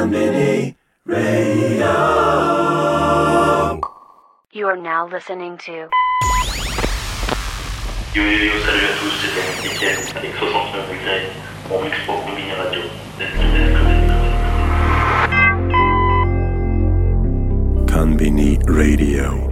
Conmini Radio. You are now listening to Yo yo yo, salut à tous, c'est Etienne avec 69 degrés, on mixe pour Conmini Radio. Let's do this, Conmini. Conmini Radio.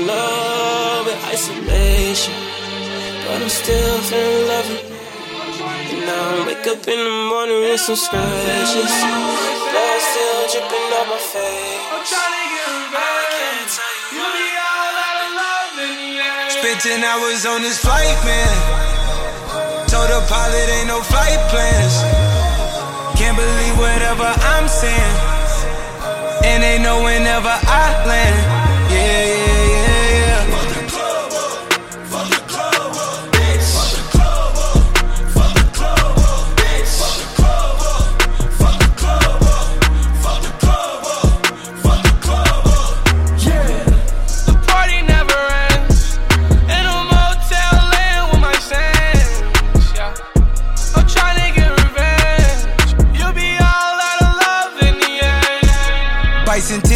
In love with isolation. But I'm still feeling loving. And now I wake up in the morning with some scratches. Blood still dripping on my face. i'm trying to can't tell you. be all out of love in the end. Spent 10 hours on this flight, man. Told the pilot ain't no flight plans. Can't believe whatever I'm saying. And they know whenever I land. Yeah, yeah, yeah,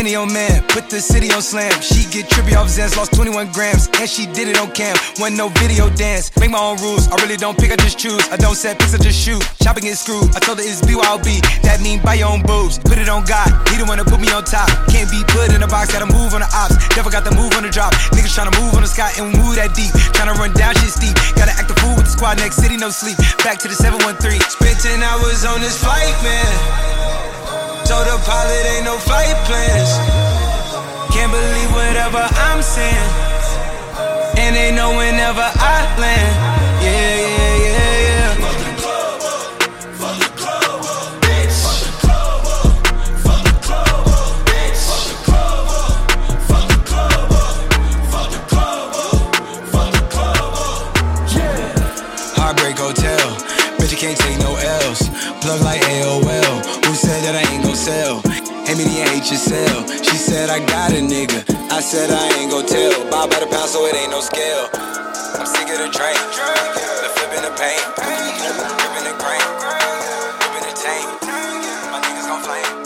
Bicentennial man, put the city on slam. She get trippy off Zans, lost 21 grams, and she did it on cam. Wasn't no video dance. Make my own rules. I really don't pick, I just choose. I don't set pics, I just shoot. Shopping get screwed. I told her it's BYOB. That mean buy your own boobs. Put it on God. He the one to put me on top. Can't be put in a box, gotta move on the ops. Never got the move on the drop. Niggas tryna move on the sky and move that deep. Tryna run down shit steep. Gotta act the fool with the squad next city, no sleep. Back to the 713. Spent 10 hours on this flight, man. Told the pilot ain't no flight plans. Can't believe whatever I'm saying. And they know whenever I land. Yeah, yeah, yeah, yeah. Heartbreak Hotel. Bet you can't take no L's. Plug like AOL. She said I got a nigga. I said I ain't gon' tell. Buy by the pound so it ain't no scale. I'm sick of the drink. The flipping the. Dripping the grain. The. My niggas gon' flame.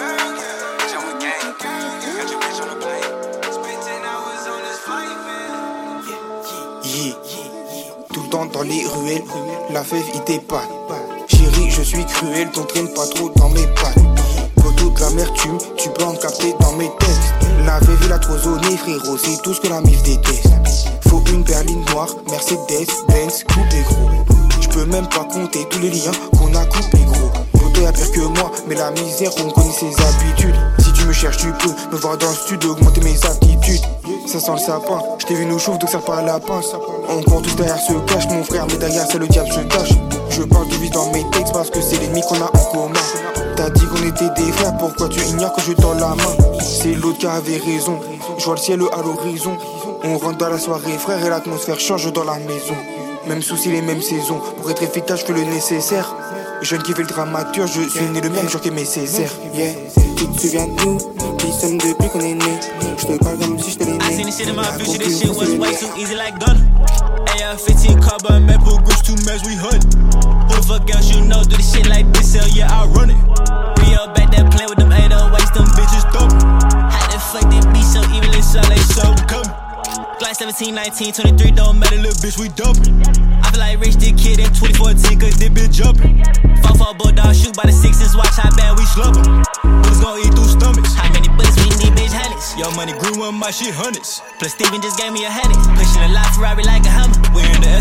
Jump with gang. Got your bitch on the plane. Spent 10 hours on this flight, man. Yeah. Tout le temps dans les ruelles, la fève il t'épate. Chérie, je suis cruel, t'entraîne pas trop dans mes pattes. De tu peux en capter dans mes textes. La fève il a trop zoné, frérot, c'est tout ce que la mif déteste. Faut une berline noire, Mercedes, Benz, coupé gros. Je peux même pas compter tous les liens qu'on a coupés gros. Poteau y'a pire que moi, mais la misère, on connaît ses habitudes. Si tu me cherches, tu peux me voir dans le sud, augmenter mes aptitudes. Ça sent le sapin, je t'ai vu nous chauffe donc ça à la pince. On court tous derrière ce cache, mon frère, mais derrière c'est le diable se cache. Je parle de vie dans mes textes parce que c'est l'ennemi qu'on a en commun. T'as dit qu'on était des frères, pourquoi tu ignores que je tends la main? C'est l'autre qui avait raison, je vois le ciel à l'horizon. On rentre dans la soirée, frère, et l'atmosphère change dans la maison. Même souci, les mêmes saisons. Pour être efficace, je fais le nécessaire. Jeune qui fait le dramaturge, je suis né le même jour que mes Césaires. Yeah. Tu te souviens de nous, qui sommes depuis qu'on est né. Je te parle comme si je te l'ai I seen né. this shit in my La future, this shit was conclusion, way c'est too easy like gunner. AR-15 carbon maple groups, two maps, we hunt. Who the fuck else you know do this shit like this? Hell yeah, I run it. We up back there playing with them 808s, them bitches dumb. How the fuck they be so evil and so they so come? Glock 17, 19, 23, don't matter, little bitch, we dumpin'. I feel like Rich the kid in 2014, cause this bitch jumpin'. Fuck for bulldog, shoot by the sixes, watch how bad we slumpin'. Bullets gon' eat through stomachs. How many bullets we need, bitch, hundreds? Yo, money grew on my shit, hundreds. Plus Steven just gave me a hundred. Pushing a lot Ferrari like a Hummer. We're in the SF90 like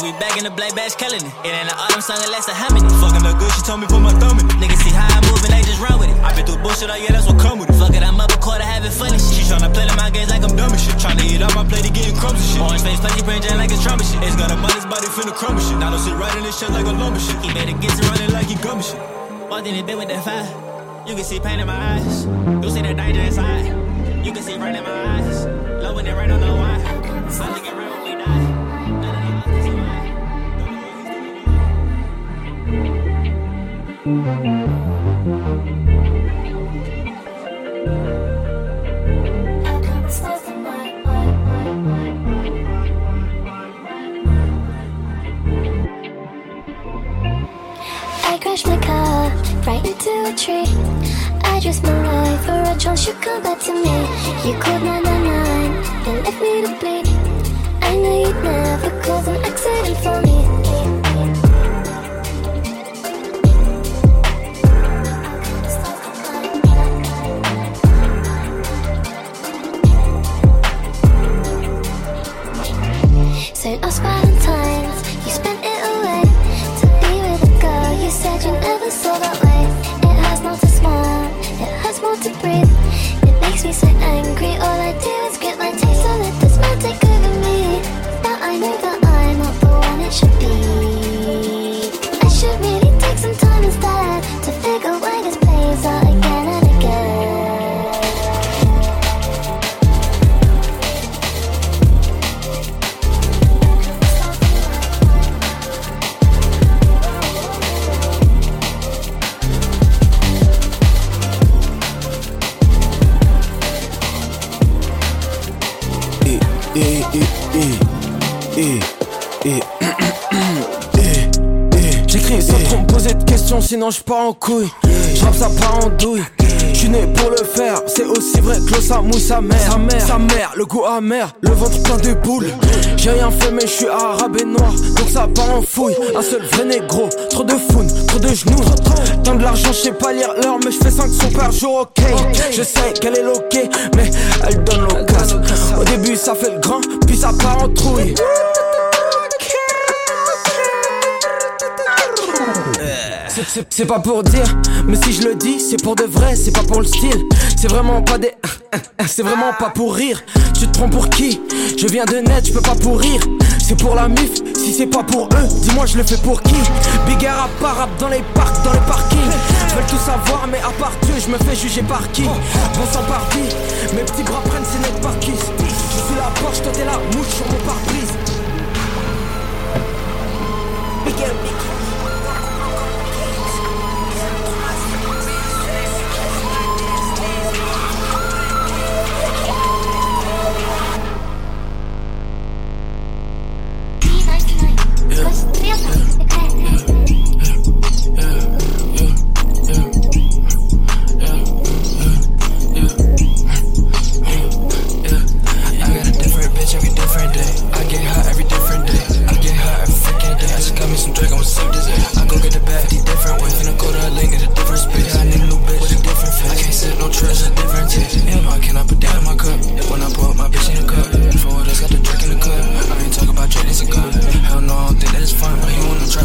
we back in the black badge, killing it. It ain't an autumn song unless a humming. Fucking look good, she told me put my thumb in it. Niggas see how I move and they just run with it. I been through bullshit, oh yeah, that's what come with it. Fuck it, I'm up a quarter having fun shit. She tryna play my games like I'm dumb and shit. Tryna eat up my plate and getting crumbs and shit. Orange face, plenty brain jam like it's Trump and shit. It's got a his body finna crumble shit. Now don't sit right in this shit like a lumber shit. He made it get to running like he gum and shit. Walked in the bed with that fire. You can see pain in my eyes. You see the danger inside. You can see rain in my eyes. Love when it rain, don't know why. And left me to bleed. I knew you'd never cause an accident for me. Eh, eh, eh. J'écris sans trop me poser de questions, sinon je pars en couille. J'rappe ça part en douille. J'suis né pour le faire, c'est aussi vrai que l'eau ça mouille sa mère. Sa mère, sa mère, le goût amer, le ventre plein de boules. J'ai rien fait, mais j'suis arabe et noir, donc ça part en fouille. Un seul vrai négro, trop de founes, trop de genoux. Tant de l'argent, j'sais pas lire l'heure, mais j'fais 500 par jour, ok. Je sais qu'elle est loquée, mais elle donne l'occasion. Début, ça fait grand, puis ça part en trouille. C'est- pas pour dire, mais si je le dis, c'est pour de vrai, c'est pas pour le style. C'est vraiment pas des. C'est vraiment pas pour rire. Tu te trompes pour qui? Je viens de net, je peux pas pourrir. C'est pour la mif, si c'est pas pour eux, dis-moi je le fais pour qui? Big par rap dans les parcs, dans les parkings. Je veux tout savoir, mais à part Dieu, je me fais juger par qui? Bon sang parti, mes petits bras prennent ses necks par kiss. La Porsche, toi t'es la mouche sur mon pare-brise. bitch every different day. I get high every different day. I get high every freaking day. I just got me some drink, I'ma sip this. I go get the bag, the different way. Finna go to a link, get a different space. Yeah, I need a new bitch with a different face. I can't sit no trash, a different taste. You know I cannot put down in my cup. When I pour up my bitch in the cup. For what else got the drink in the cup? I ain't talking about drink, it's a cup. Hell no, I don't think that is fun. But you wanna try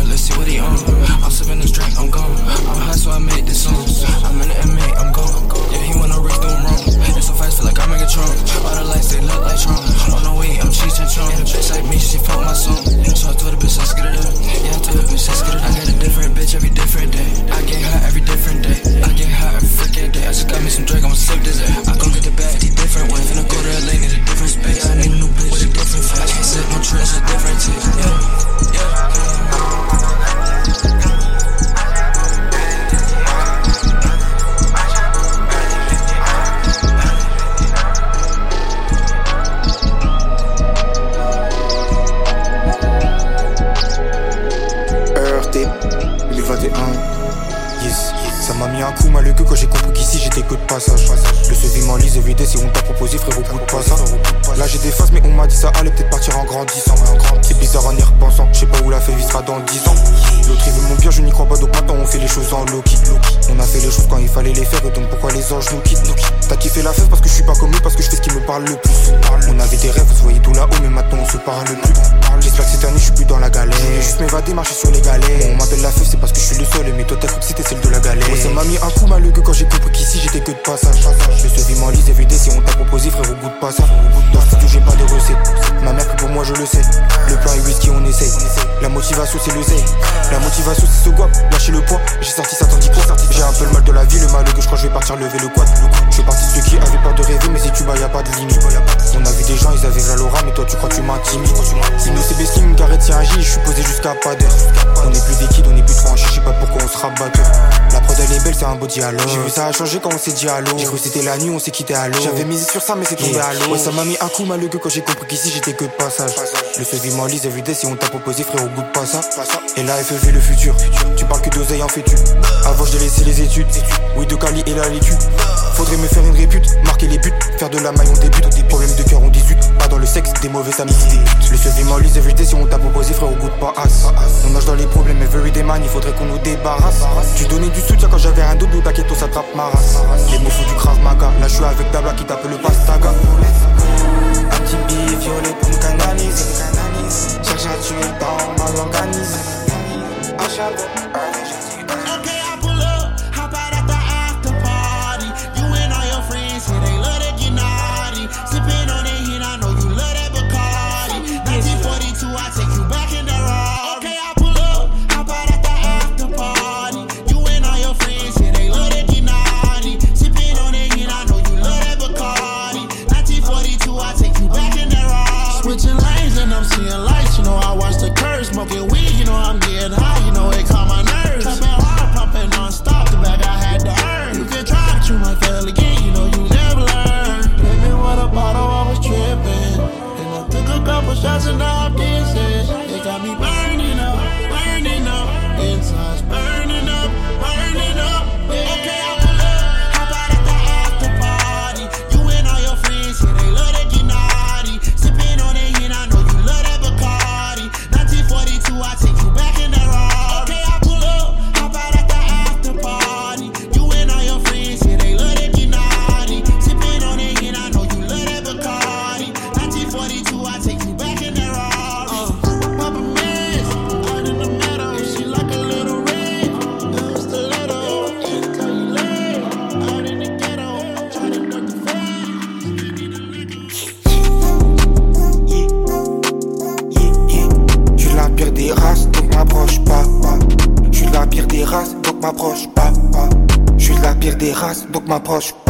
J'ai vu ça a changé quand on s'est dit allô. J'ai cru c'était la nuit, on s'est quitté à l'eau. J'avais misé sur ça, mais c'est tombé à l'eau. Ouais, ça m'a mis un coup mal au quand j'ai compris qu'ici j'étais que de passage. Le CV m'enlise everyday si on t'a proposé, frère, au bout de pas ça. Et là, FEV le futur. Tu parles que d'oseille en fait tu. Avant, j'ai laissé les études. Oui, de Cali et la laitue. Faudrait me faire une répute, marquer les buts, faire de la maille, on débute. Des problèmes de cœur, on 18. Pas dans le sexe, des mauvaises amitiés. Le CV m'enlise everyday si on t'a proposé, frère, au goût de pas as. On nage dans les problèmes, everyday man, il faudrait qu'on nous débarrasse. Tu donnais du soutien quand j'avais un double t'inquiète, on s'attrape ma race. Les mots du Krav Maga, là je suis avec Dabla qui tape le pastaga. Un petit billet violet pour me canaliser. Cherche à tuer le temps, mal organisé. Tonight. my posh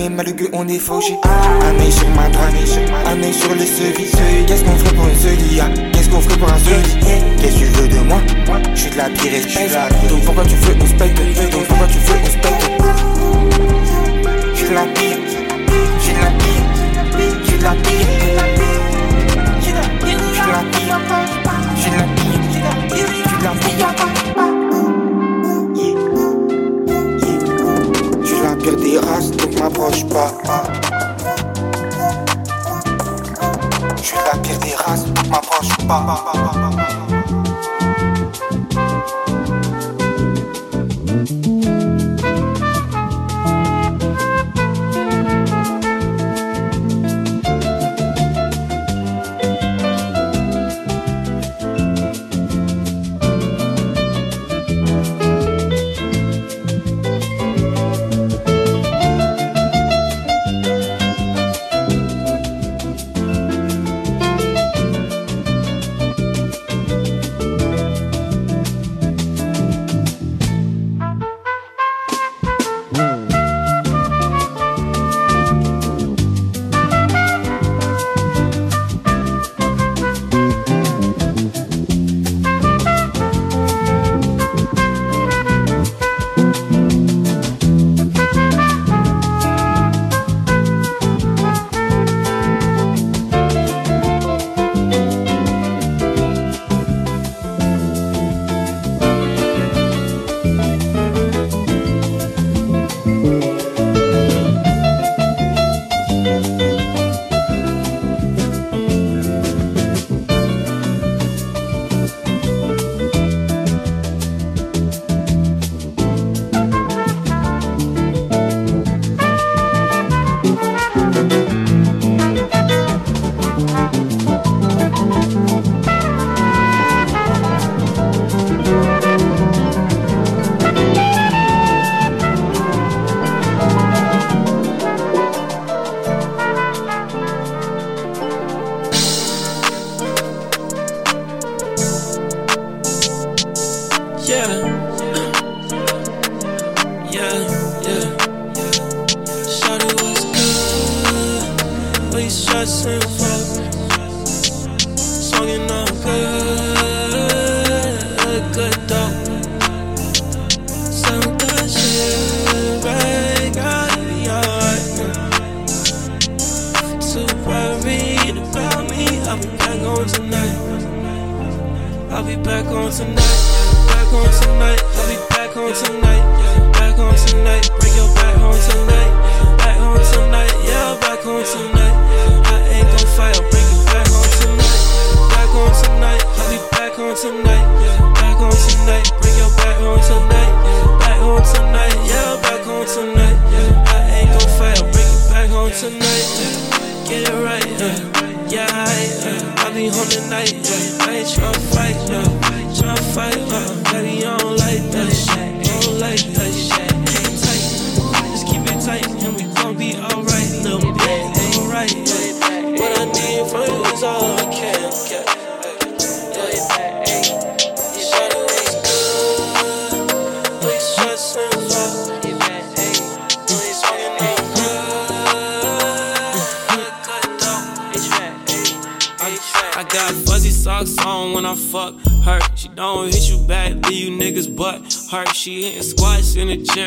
mais malgré on est fauché. Un sur ma droite, un œil sur les sevis. Qu'est-ce qu'on ferait pour une seule Qu'est-ce qu'on ferait pour un seul Qu'est-ce que tu veux de moi? Je suis de la pire espèce. Tonight,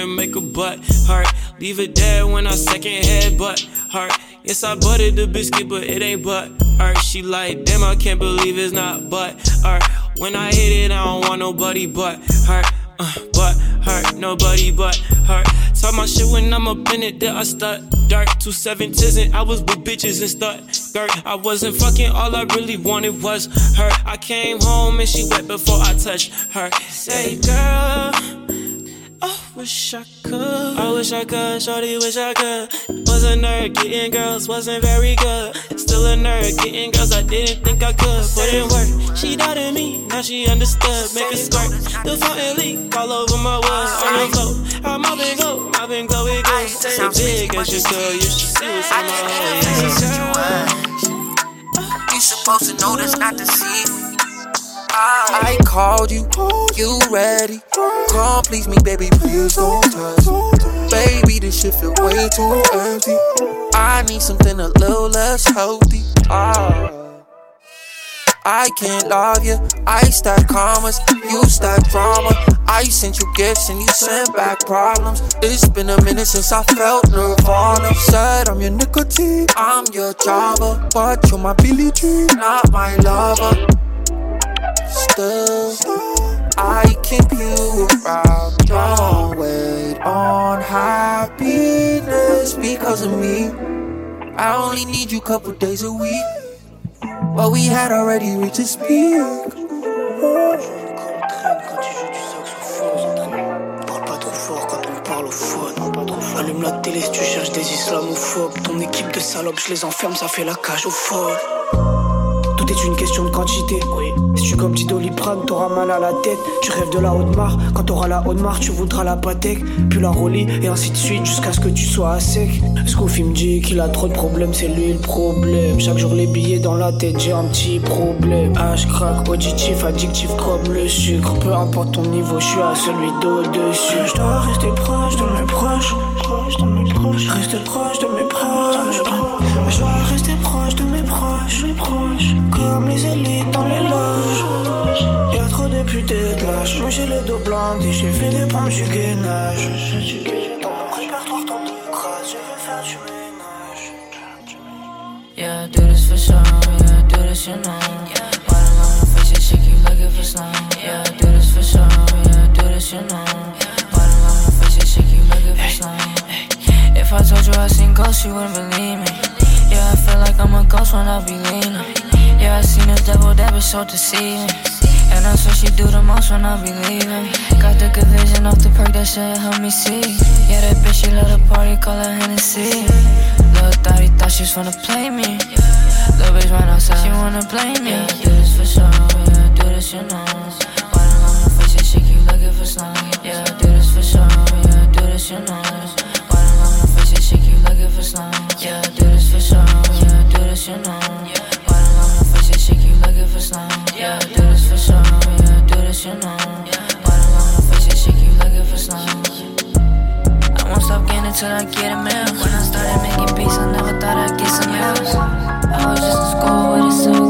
make her butt hurt. Leave it there when I second head butt hurt. Yes, I buttered the biscuit, but it ain't butt hurt. She like, damn, I can't believe it's not butt hurt. When I hit it, I don't want nobody but hurt. Uh, but hurt, nobody but hurt. Talk my shit when I'm up in it, then I start dirt. Two seventies and I was with bitches and start skirt. I wasn't fucking, all I really wanted was her. I came home and she wet before I touched her. Say, girl, I wish I could. I wish I could, shorty, wish I could. Was a nerd, getting girls wasn't very good. Still a nerd, getting girls I didn't think I could. Put in work, she doubted me, now she understood. Make a squirt, the fountain leak all over my wood. On the floor, I'm mopping go, mopping go, it goes. Say big as you could, you should see what's in my heart. You supposed to know that's not deceiving. I called you, you ready? Come please me, baby, please don't touch me. Baby, this shit feel way too empty. I need something a little less healthy. Ah. I can't love you. I stack commas, you stack drama. I sent you gifts and you sent back problems. It's been a minute since I felt nirvana. Said I'm your nicotine, I'm your Java, but you're my Billie Jean, not my lover. Still, I keep you around. Don't wait on happiness because of me. I only need you couple days a week. But we had already reached this peak. Allume la télé si tu cherches des islamophobes. Ton équipe de salopes, je les enferme, ça fait la cage aux folles. Tout est une question de quantité. Si tu comme petit doliprane, t'auras mal à la tête. Tu rêves de la haute marre. Quand t'auras la haute marre, tu voudras la Patek. Puis la Rolly, et ainsi de suite, jusqu'à ce que tu sois à sec. Scooffy me dit qu'il a trop de problèmes, c'est lui le problème. Chaque jour, les billets dans la tête, j'ai un petit problème. H crack, auditif, addictif comme le sucre. Peu importe ton niveau, je suis à celui d'au-dessus. Je dois rester proche de mes proches. Proche de mes proches. Rester proche de mes proches. Je dois rester proche de mes proches. Mes proches. Comme les élites dans les loges. Y'a trop de putains de lâches. Moi j'ai le dos blindé, j'ai fait des pompes du gainage. Dans mon tant de je veux faire du. Yeah, do this for sure. Yeah, do this, you know. Riding on her face, for. Yeah, do this for sure. Yeah, do this, you know. On her face, looking for snow. If I told you I seen ghosts, you wouldn't believe me. Yeah, I feel like I'm a ghost when I be leaning. Yeah, I seen the devil that was so deceiving. And that's what she do the most when I be leaving. Got the good vision off the perk, that shit help me see. Yeah, that bitch, she love the party, call her Hennessy. Little thought thought she was wanna play me. Little bitch right outside, she wanna blame me. Yeah, I do this for sure, yeah, I do this, you know. Riding on her face, yeah, she keep looking for snow. Yeah, I do this for sure, yeah, I do this, you know. Meal. When I started making beats, I never thought I'd get some. I was just school a silver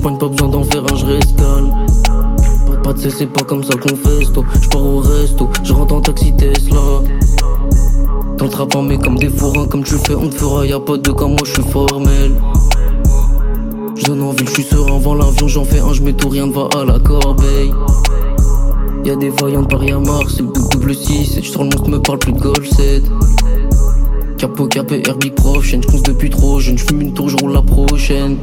pas besoin d'en faire un, je reste calme. Pas, de c'est pas comme ça qu'on festo. Je pars au resto, je rentre en taxi Tesla. Dans le trap, mais comme des fourrins, comme tu fais, on te fera. Y'a pas de comme moi, je suis formel. Je donne envie, je suis serein avant l'avion, j'en fais un, je mets tout, rien ne va à la corbeille. Y'a des voyants de Paris à Mars, c'est le double 6 Et tu sors le monstre, me parle plus de Golf 7 Capo, capé, Herbie prochaine, je depuis trop jeune, je fume une tour, la prochaine.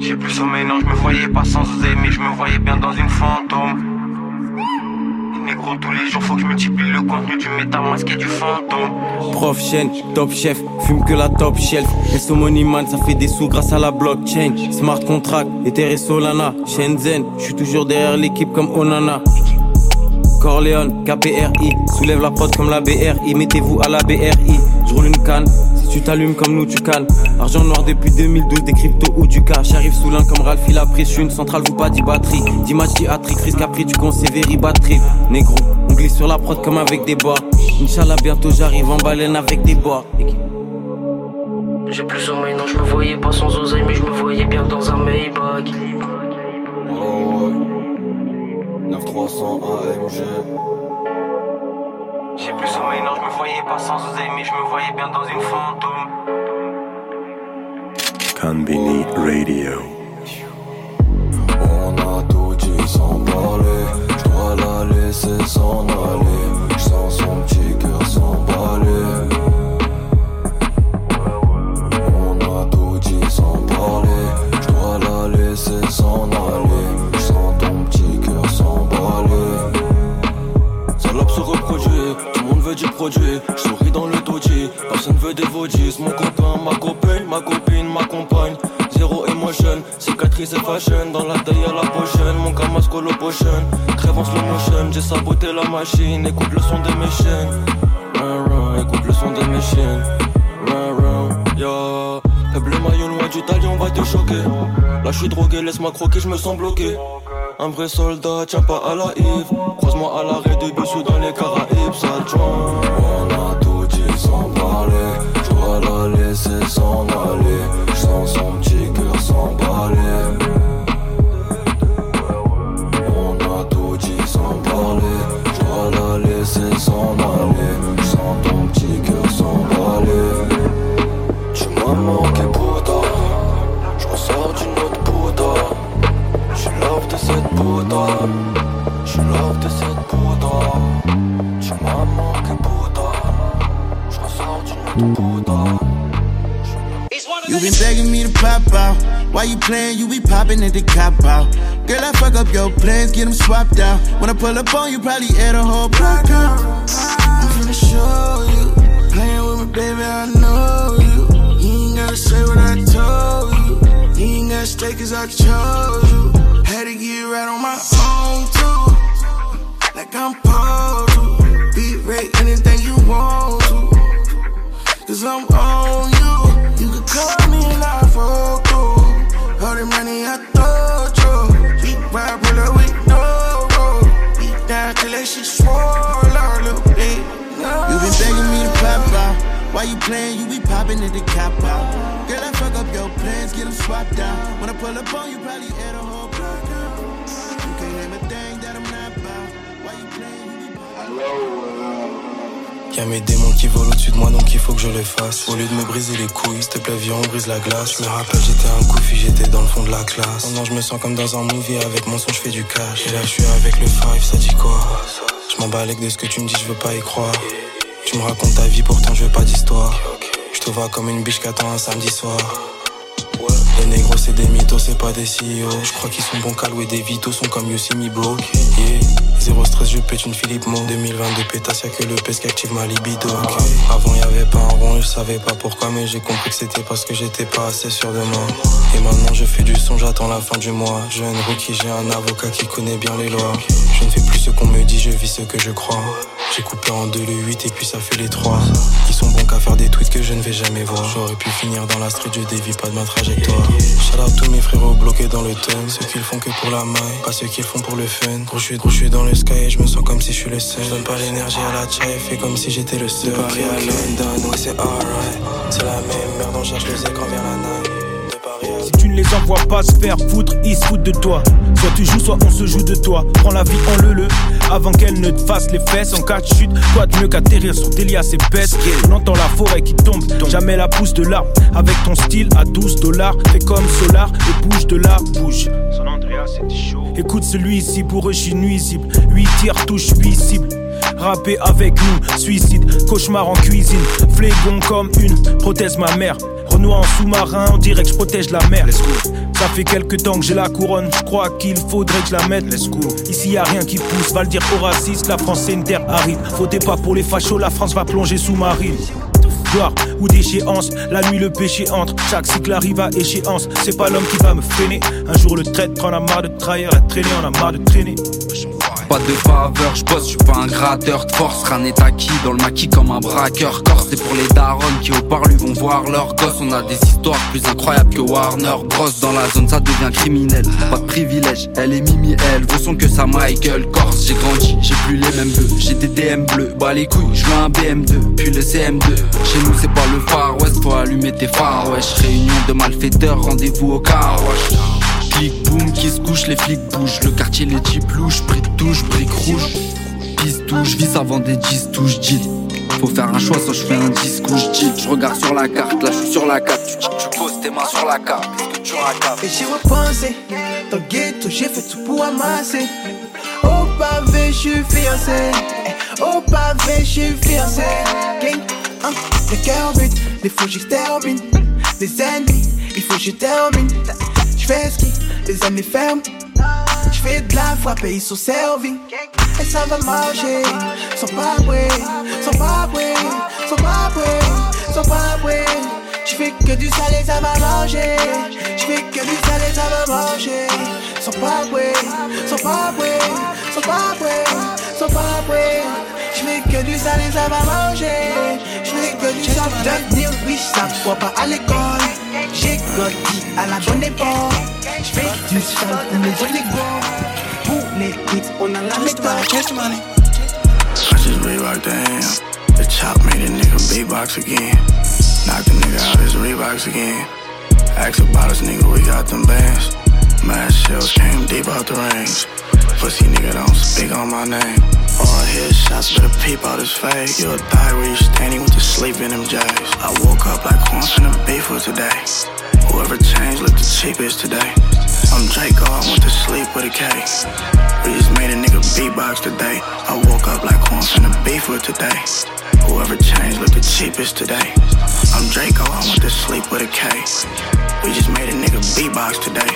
J'ai plus sommeil, non, je me voyais pas sans mais je me voyais bien dans une fantôme. Négro, tous les jours, faut que je multiplie le contenu du et du fantôme. Prof chaîne, top chef, fume que la top shelf. Resto money man, ça fait des sous grâce à la blockchain. Smart contract, Ether et Solana, Shenzhen. Je suis toujours derrière l'équipe comme Onana. Corleone, KPRI, soulève la prod comme la BRI, mettez-vous à la BRI. Je roule une canne, tu t'allumes comme nous, tu cannes. Argent noir depuis 2012, des cryptos ou du cash. J'arrive sous l'un comme Ralph, il a pris. J'suis une centrale, vous pas dit batterie. 10 matchs, 10 hat-trick, risque à prix, tu batterie. Négro, on glisse sur la prod comme avec des bois. Inch'Allah, bientôt j'arrive en baleine avec des bois. J'ai plus sommeil, non, je me voyais pas sans oseille, mais je me voyais bien dans un Maybach. 9300 AMG. J'ai plus sommeil, non, je me voyais pas sans oseille, mais je me voyais bien dans une fantôme. Conbini Radio. On a tout dit sans parler, je dois la laisser s'en aller. Je sens son petit cœur s'emballer. On a tout dit sans parler, je dois la laisser s'en aller. Je sens ton petit cœur s'emballer. Salope se tout le monde veut du produit. Je souris dans le doji, personne veut des vaudis. Mon copain, ma copine, ma copine, ma compagne. Zéro emotion, cicatrice et fashion. Dans la taille à la potion, mon camas colo potion. Crève en slow j'ai saboté la machine. Écoute le son de mes chaînes. Écoute le son de mes chaînes. Faible maillot loin du talion, on va te choquer. Là, je suis drogué, laisse-moi croquer, je me sens bloqué. Un vrai soldat, tiens pas à la Yves. Croise-moi à l'arrêt de bus ou dans les Caraïbes, ça joint. On a tout dit sans parler. Je dois la laisser s'en aller. Je sens son petit cœur s'emballer. On a tout dit sans parler. Je dois la laisser s'en aller. Je sens ton petit cœur s'emballer. Tu m'as manqué, cette Bouddha. Je suis love de cette Bouddha. Tu m'as manqué, Bouddha. Je ressors d'une autre Bouddha. You been begging me to pop out. Why you playing? You be popping at the cop out. Girl, I fuck up your plans, get them swapped out. When I pull up on you, probably air the whole block out. I'm finna show you. Playing with me, baby, I know you. You ain't gotta say what I told you. You ain't gotta stay cause I chose you. Had to get right on my own too. Like I'm supposed to. Be right anything you want to. Cause I'm on you. You can call me and I'll fall through. All the money I thought you. Beat right, pull up with no road. Beat down till that shit swole out a little bit. You been begging me to pop out. Why you playing? You be popping at the cop out. Girl, I fuck up your plans, get them swapped out. When I pull up on you, probably air the whole Y'a mes démons qui volent au-dessus de moi donc il faut que je les fasse. Au lieu de me briser les couilles, s'il te plaît viens on brise la glace. Je me rappelle j'étais un coufi, j'étais dans le fond de la classe. Maintenant je me sens comme dans un movie avec mon son je fais du cash. Et là je suis avec le five, ça dit quoi? Je m'en balèque de ce que tu me dis, je veux pas y croire. Tu me racontes ta vie pourtant je veux pas d'histoire. Je te vois comme une biche qui attend un samedi soir les négros c'est des mythos, c'est pas des CEO Je crois qu'ils sont bons qu'à louer des vitos, sont comme Broke yeah. Zéro stress, je pète une Philippe Mo. 2022 pétasse, y'a que le pèse qui active ma libido. Ok. Avant y'avait pas un rond, je savais pas pourquoi Mais j'ai compris que c'était parce que j'étais pas assez sûr de moi. Et maintenant je fais du son, j'attends la fin du mois. Jeune rookie, j'ai un avocat qui connaît bien les lois. Je ne fais plus ce qu'on me dit, je vis ce que je crois. J'ai coupé en deux le 8 et puis ça fait les trois. Ils sont bons qu'à faire des tweets que je ne vais jamais voir. J'aurais pu finir dans la street, je dévie pas de ma trajectoire Shout out tous mes frérots bloqués dans le thème. Ceux qui le font que pour la maille, pas ceux qui le font pour le fun. Gros je suis, gros, je suis dans le sky et je me sens comme si je suis le seul. Je donne pas l'énergie à la chai, fais comme si j'étais le seul. De Paris à London, ouais c'est alright. C'est la même merde, on cherche les écrans vers la night Si tu ne les envoies pas se faire foutre, ils se foutent de toi. Soit tu joues, soit on se joue de toi. Prends la vie en le le, avant qu'elle ne te fasse les fesses. En cas de chute, quoi de mieux qu'atterrir sur tes lias et pèse. On entend la forêt qui tombe, jamais la pousse de l'arbre. Avec ton style à 12 dollars, fais comme Solar et bouge de là, bouge. Son Andrea, c'était chaud. Écoute celui-ci, pour eux, je suis nuisible. 8 tirs, touche 8 cibles. Rapper avec nous, suicide, cauchemar en cuisine, flégon comme une prothèse ma mère. Renoir en sous-marin, on dirait que je protège la mer. Ça fait quelques temps que j'ai la couronne, je crois qu'il faudrait que je la mette. Ici y a rien qui pousse, va le dire aux racistes, la France c'est une terre aride. Faudrait pas pour les fachos, la France va plonger sous-marine. Gloire ou déchéance, la nuit le péché entre. Chaque cycle arrive à échéance, c'est pas l'homme qui va me freiner. Un jour le traître en a marre de trahir, à traîner, on a marre de traîner. Pas de faveur, je bosse, je pas un gratteur de force. Rien n'est acquis dans le maquis comme un braqueur. Corse, c'est pour les darons qui au parlu vont voir leurs gosses. On a des histoires plus incroyables que Warner Bros. Dans la zone, ça devient criminel. Pas de privilège, elle est Mimi, elle veut son que ça Michael. Corse, j'ai grandi, j'ai plus les mêmes vœux. J'ai des DM bleus, bah les couilles, je un BM2, puis le CM2. Chez nous, c'est pas le Far West, faut allumer tes phares, wesh. Réunion de malfaiteurs, rendez-vous au car, wesh. Boum qui se couche, les flics bougent. Le quartier les jeeps louches, prix de touche, briques rouges. Piste touche, vis avant des 10 touches, dit. Faut faire un choix, soit je fais un discours, je dis. Je regarde sur la carte, là je suis sur la carte. Tu tu poses tes mains sur la carte. Que tu racaves Et j'ai repensé, dans le ghetto, j'ai fait tout pour amasser. Au pavé, je suis fiancé. Au pavé, je suis fiancé. Gang, hein, le cœur but, il faut que je termine. Les ennemis, il faut que je termine. Je fais ski, les années fermes. Je fais de la frappe et ils sont servis. Et ça va marcher. Sans pas briller, sans pas briller, sans pas briller, sans pas briller. Je fais que du salé, ça va manger. Je fais que du salé, ça va manger. Sans pas briller, sans pas briller, sans pas briller, sans pas briller. Je fais que du salé, ça va manger. Je fais que du salé. Devenir riche, ça voit pas à l'école. J'ai grandi à la bonne époque. Je fais du sale pour les jeunes gars. Pour les hits, on a la méthode. I just Reebok the ham. The chop made a nigga beatbox again. Knock the nigga out his Reeboks again. Ask about us, nigga, we got them bands. Mad shells came deep out the range. Pussy nigga don't speak on my name. All headshots, better peep out his face. You'll die where you standing with the sleep in them J's. I woke up like finna beef for today. Whoever changed looked the cheapest today. I'm Draco, I went to sleep with a K. We just made a nigga beatbox today. I woke up like finna beef with today. Whoever changed looked the cheapest today. I'm Draco, I went to sleep with a K. We just made a nigga beatbox today.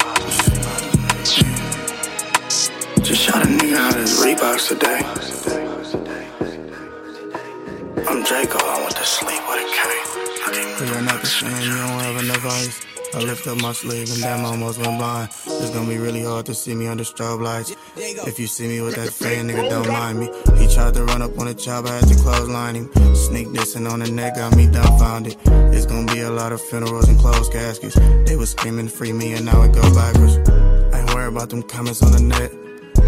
Just shot a nigga out his Reeboks today. I'm Draco, I went to sleep with a K. I can't Cause I'm not the same, you don't have enough ice. I lift up my sleeve and damn, I almost went blind. It's gonna be really hard to see me under strobe lights. If you see me with that fan, nigga, don't mind me. He tried to run up on the chopper, I had to clothesline him. Sneak dissing on the neck, got me dumbfounded. It's gonna be a lot of funerals and closed caskets. They was screaming, free me, and now it go backwards. I ain't worried about them comments on the net.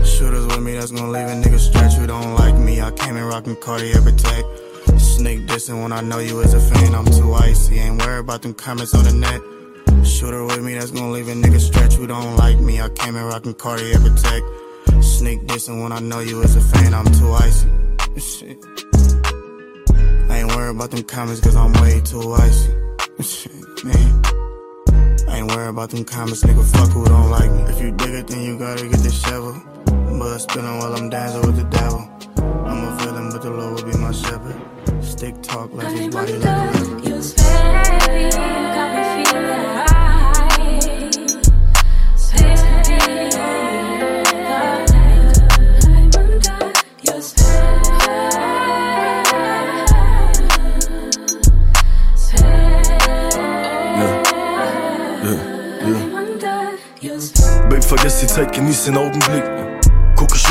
Shooters with me, that's gonna leave a nigga stretch who don't like me. I came in rockin' Cartier Protect. Snake dissing when I know you as a fan, I'm too icy. Ain't worried about them comments on the net. Shooter with me, that's gonna leave a nigga stretch who don't like me. I came in rockin' Cartier Protect. Sneak dissing when I know you as a fan, I'm too icy. Shit. I ain't worried about them comments cause I'm way too icy. Shit, man. I ain't worried about them comments, nigga. Fuck who don't like me. If you dig it, then you gotta get the shovel. But spinning while I'm dancing with the devil. I'm a villain, but the Lord will be my shepherd. Stick talk like his body like a river. Babe, vergiss die Zeit, genieß den Augenblick.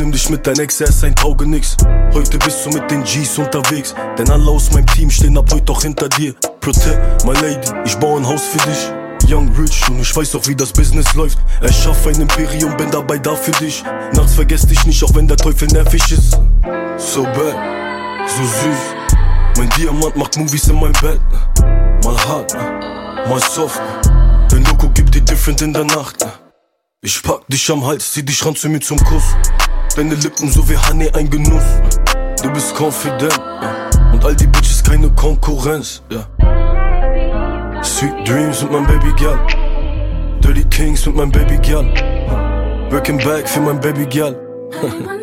Nimm dich mit dein Ex, er ist ein Tauge nix. Heute bist du mit den G's unterwegs. Denn alle aus meinem Team stehen ab heute auch hinter dir. Protect, my lady, ich baue ein Haus für dich. Young Rich und ich weiß auch wie das Business läuft. Ich schaff ein Imperium, bin dabei da für dich. Nachts vergess dich nicht, auch wenn der Teufel nervig ist. So bad, so süß. Mein Diamant macht Movies in meinem Bett. Mal hart, mal soft. Dein Loco gibt dir different in der Nacht. Ich pack dich am Hals, zieh dich ran zu mir zum Kuss. Deine Lippen so wie Honey, ein Genuss. Du bist confident und all die Bitches keine Konkurrenz. Ja. Sweet Dreams mit meinem Baby Girl. Dirty Kings mit meinem Baby Girl. Working back für mein Baby Girl.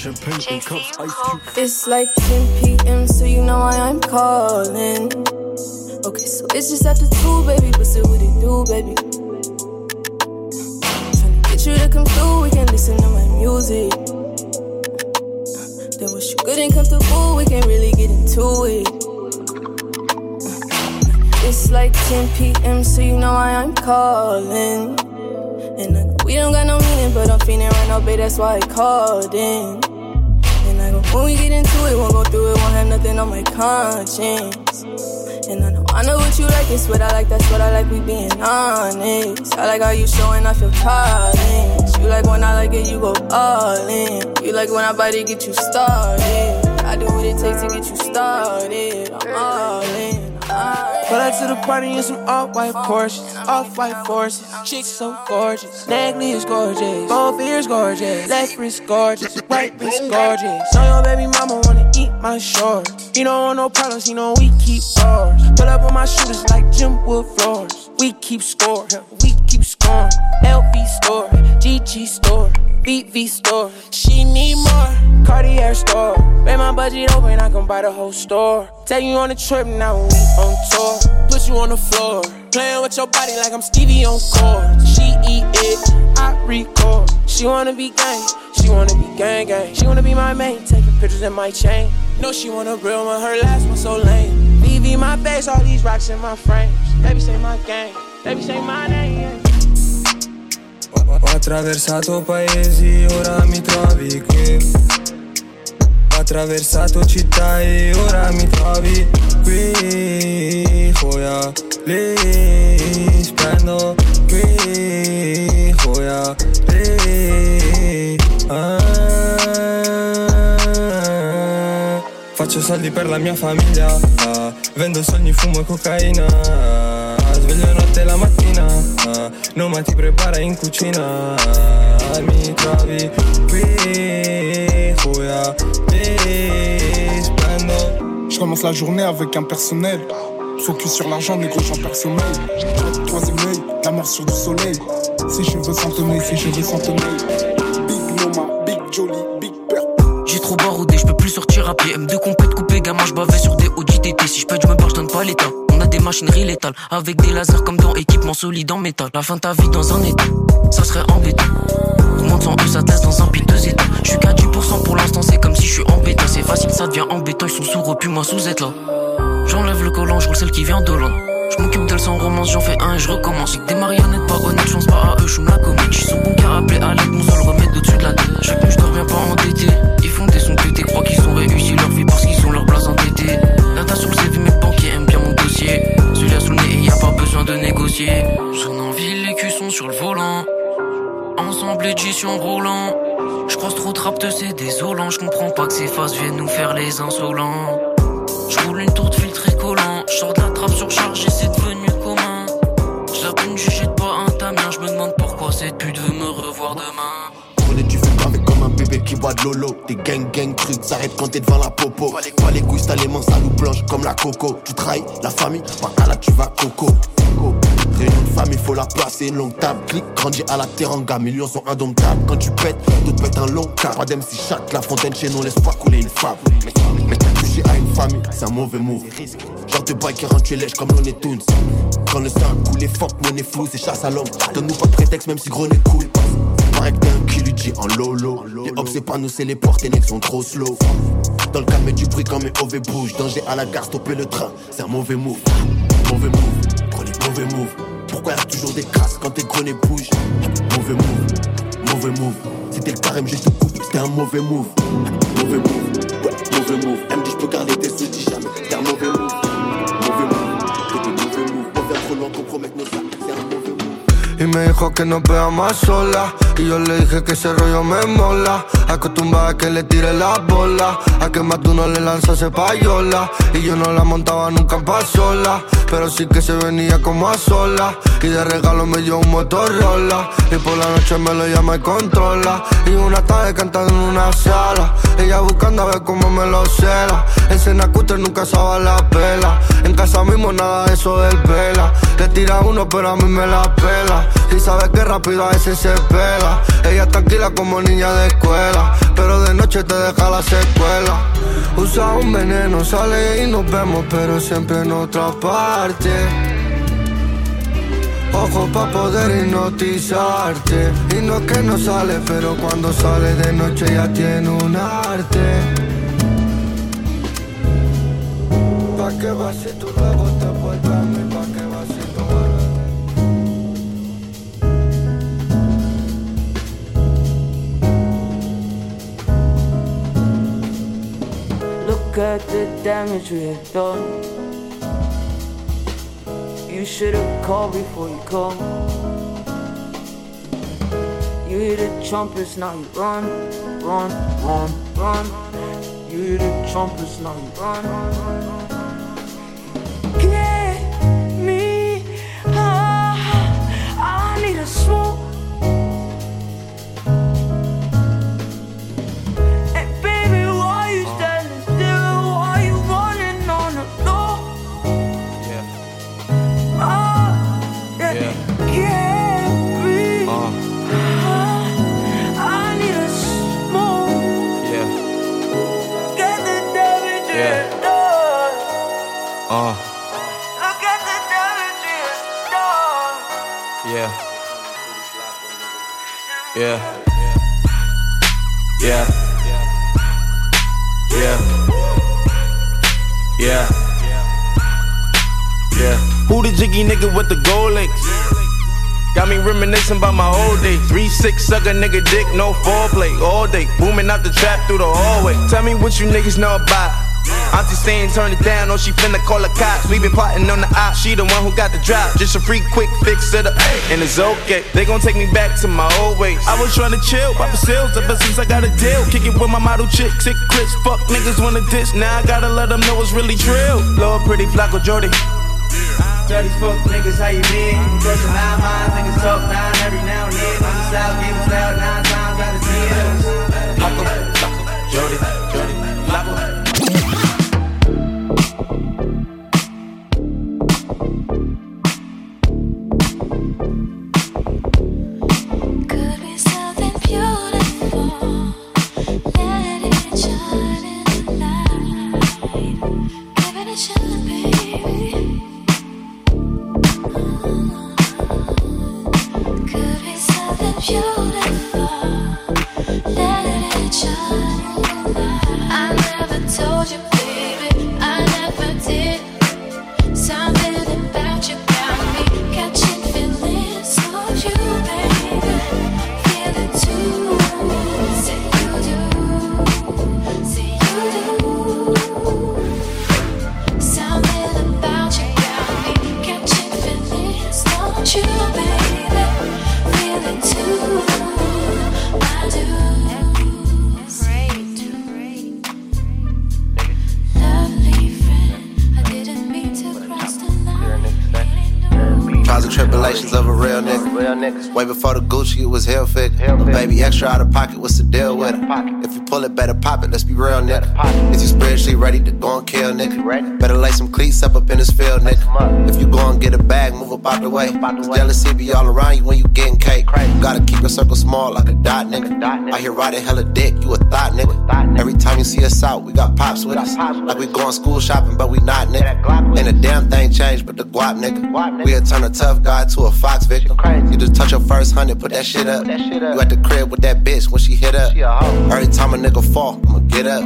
Champagne and cups, ice cube. It's like 10 p.m., so you know why I'm calling. Okay, so it's just after two, baby, but still what it do, baby? Tryna get you to come through, we can listen to my music. Then once you good and comfortable, we can really get into it. It's like 10 p.m., so you know why I'm calling. And I know we don't got no meaning, but I'm feeling right now, babe, that's why I called in. I when we get into it, won't go through it, won't have nothing on my conscience. And I know, I know what you like, it's what I like, that's what I like, we being honest. I like how you showing off your talent. You like when I like it, you go all in. You like when I bite it, get you started. I do what it takes to get you started. I'm all in. Pull up to the party in some off-white Porsches, off-white forces. Chicks so gorgeous, necklace gorgeous, both ears gorgeous, left wrist gorgeous, right wrist gorgeous. So your baby mama wanna eat my shorts. He don't want no problems, he know we keep bars. Pull up on my shooters like Jim Wood floors. We keep score, we keep scoring. LV store, GG store. VV store, she need more. Cartier store, pay my budget open, I can buy the whole store. Take you on a trip, now we on tour. Put you on the floor, playing with your body like I'm Stevie on court. She eat it, I record. She wanna be gang, she wanna be gang gang. She wanna be my main, taking pictures in my chain. No, she want a real one, her last one so lame. VV my face, all these rocks in my frames. Baby say my gang, baby say my name. Ho attraversato paesi, ora mi trovi qui. Ho attraversato città e ora mi trovi qui. Soldi per la mia famiglia. Vendo sogni, fumo e cocaina. Sveglio notte e la mattina. Noma ti prepara in cucina. Mi trovi qui. Lì, spendo. Je commence la journée avec un personnel. Focus sur l'argent, négro, j'en perds sommeil. Troisième œil, la mort sur du soleil. Si je veux s'entonner, si je veux s'entonner. Big Noma, Big Jolly, Big Purp. J'ai trop PM2 compète coupé, gamin, j'bavais sur des Audi TT. Si j'pète, j'me barre, j'donne pas l'état. On a des machineries létales, avec des lasers comme dans équipement solide en métal. La fin de ta vie dans un état, ça serait embêtant. Remonte sans eux, ça te dans un piteux état. J'suis qu'à 10% pour l'instant, c'est comme si j'suis embêté. C'est facile, ça devient embêtant, ils sont sourds, puis moi sous être là. J'enlève le collant, j'roule celle qui vient de loin. J'm'occupe d'elle sans romance, j'en fais un et je recommence. Des marionnettes pas honnêtes, j'pense pas à eux, j'suis la comédie. J'suis son bon cœur appelé à l'aide, mon seul remède au-dessus de la tête. Chaque nuit, j'dors bien pas endetté. Ils font des sons pétés, croient qu'ils ont réussi Son en ville, les culs sont sur le volant. Ensemble, édition roulant. J'croise trop de c'est désolant. J'comprends pas que ces faces viennent nous faire les insolents. J'roule une tour de filtre collant. J'sors de la trappe surchargée, c'est devenu commun. J'la je jette pas un tamien. J'me demande pourquoi cette pute veut me revoir demain. Prenez du feu avec comme un bébé qui boit de lolo. Tes gang gang trucs s'arrêtent quand t'es devant la popo. Pas les, couilles, t'as les mains sales ou comme la coco. Tu trahis la famille, par là tu vas coco. Coco. Réunion de famille, faut la placer, une longue table. Clique, grandis à la teranga, millions sont indomptables. Quand tu pètes, d'autres pètent un long cap. Pas si chatte, la fontaine chez nous, laisse pas couler une fable. Mais, touché à une famille, c'est un mauvais move. Genre de bail qui rend tu lèche comme l'on tous. Quand le sang coule, fuck, monnaie floue, c'est chasse à l'homme. Donne-nous pas de prétexte, même si gros n'est cool. Pareil que t'es un en lolo. Les hops, c'est pas nous, c'est les portes, les sont trop slow. Dans le calme du bruit quand mes OV bougent. Danger à la gare, stopper le train, c'est un mauvais move. Mauvais move, prenez mauvais move. Pourquoi y'a toujours des casses quand tes grenets bougent Mauvais move, mauvais move. C'était le carême, je te coupe, c'était un mauvais move. Mauvais move, ouais, mauvais move. Elle me dit, je peux garder tes sous, jamais. C'était un mauvais move. Mauvais move, des mauvais moves. On faire trop loin, compromettre nos sacs, c'est un mauvais move. Y me dijo que nos veamos sola Y yo le dije que ese rollo me mola Acostumbrada a que le tire la bola A que más de uno le lanzase payola Y yo no la montaba nunca en pasola Pero sí que se venía como a sola. Y de regalo me dio un Motorola Y por la noche me lo llama y controla. Y una tarde cantando en una sala Ella buscando a ver cómo me lo cela. En Senacute nunca sabe la pela En casa mismo nada de eso del pela. Le tira uno pero a mí me la pela. Y sabe que rápido a ese se pela. Ella tranquila como niña de escuela, pero de noche te deja la secuela. Usa un veneno, sale y nos vemos, pero siempre en otra parte. Ojo pa' poder hipnotizarte Y no es que no sale, pero cuando sale de noche ya tiene un arte Pa' que vas si tú at the damage we have done. You should have called before you come. You hear the trumpets, now you run, run, run, run. You hear the trumpets, now you run. Get Yeah. Yeah. Yeah. Yeah. Yeah. Who the jiggy nigga with the gold links? Got me reminiscing about my old days. Three six sucker nigga dick, no foreplay all day. Booming out the trap through the hallway. Tell me what you niggas know about. Auntie saying turn it down, or she finna call the cops. We been plotting on the op. She the one who got the drop. Just a free quick fix to the and it's okay. They gon' take me back to my old ways. I was trying to chill, pop sales ever since I got a deal. Kick it with my model chick, sick Chris. Fuck niggas wanna diss. Now I gotta let them know it's really trill. Lord pretty Flacco Jordy. Tell these fuck niggas how you been. Cause your nine minds, niggas talk nine every now and then. I'm just out, getting loud nine times out of ten. Flacco, better pop it, let's be real, out the way. Cause jealousy be all around you when you getting cake. You gotta keep your circle small like a dot, nigga. I hear riding hella dick, you a thought, nigga. Every time you see us out, we got pops with us. Like we going school shopping, but we not, nigga. Ain't a damn thing changed but the guap, nigga. We a turn a tough guy to a fox victim. You just touch your first hundred, put that shit up. You at the crib with that bitch when she hit up. Every time a nigga fall, Get up.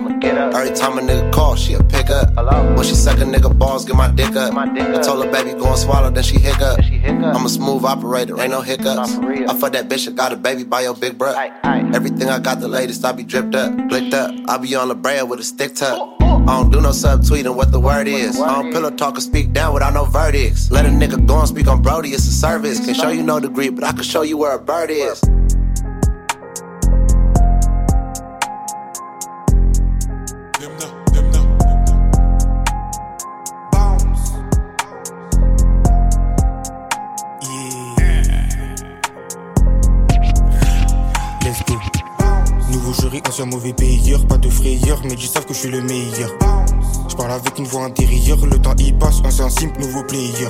Every time a nigga call, she'll pick up. When she suck a nigga balls, get my dick up. My dick I told her baby go and swallow, then she hiccup. I'm a smooth operator, ain't no hiccups. I fuck that bitch, I got a baby by your big bruh. Everything I got the latest, I be dripped up, blicked up. I be on the brand with a stick tuck. Oh, oh. I don't do no subtweeting what the word is. I don't pillow talk or speak down without no verdicts. Let a nigga go and speak on Brody, it's a service. Can show you no degree, but I can show you where a bird is. Ancien mauvais payeur, pas de frayeur, mais ils savent que je suis le meilleur. Je parle avec une voix intérieure, le temps y passe, ancien simple, nouveau player.